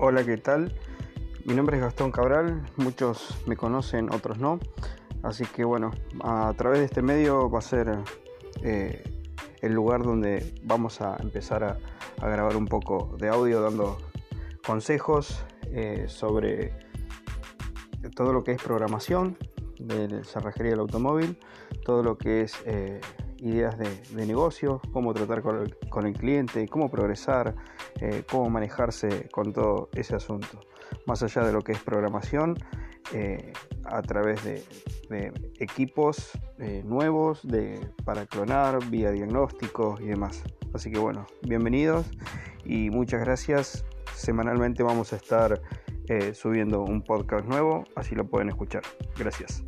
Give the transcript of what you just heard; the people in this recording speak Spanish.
Hola, ¿qué tal? Mi nombre es Gastón Cabral, muchos me conocen, otros no. Así que bueno, a través de este medio va a ser eh, el lugar donde vamos a empezar a, grabar un poco de audio dando consejos eh, sobre todo lo que es programación de cerrajería del automóvil, todo lo que es eh, ideas de, negocio, cómo tratar con el, cliente, cómo progresar, eh, cómo manejarse con todo ese asunto. Más allá de lo que es programación, eh, a través de, equipos eh, nuevos de, para clonar, vía diagnósticos y demás. Así que bueno, bienvenidos y muchas gracias. Semanalmente vamos a estar subiendo un podcast nuevo, así lo pueden escuchar. Gracias.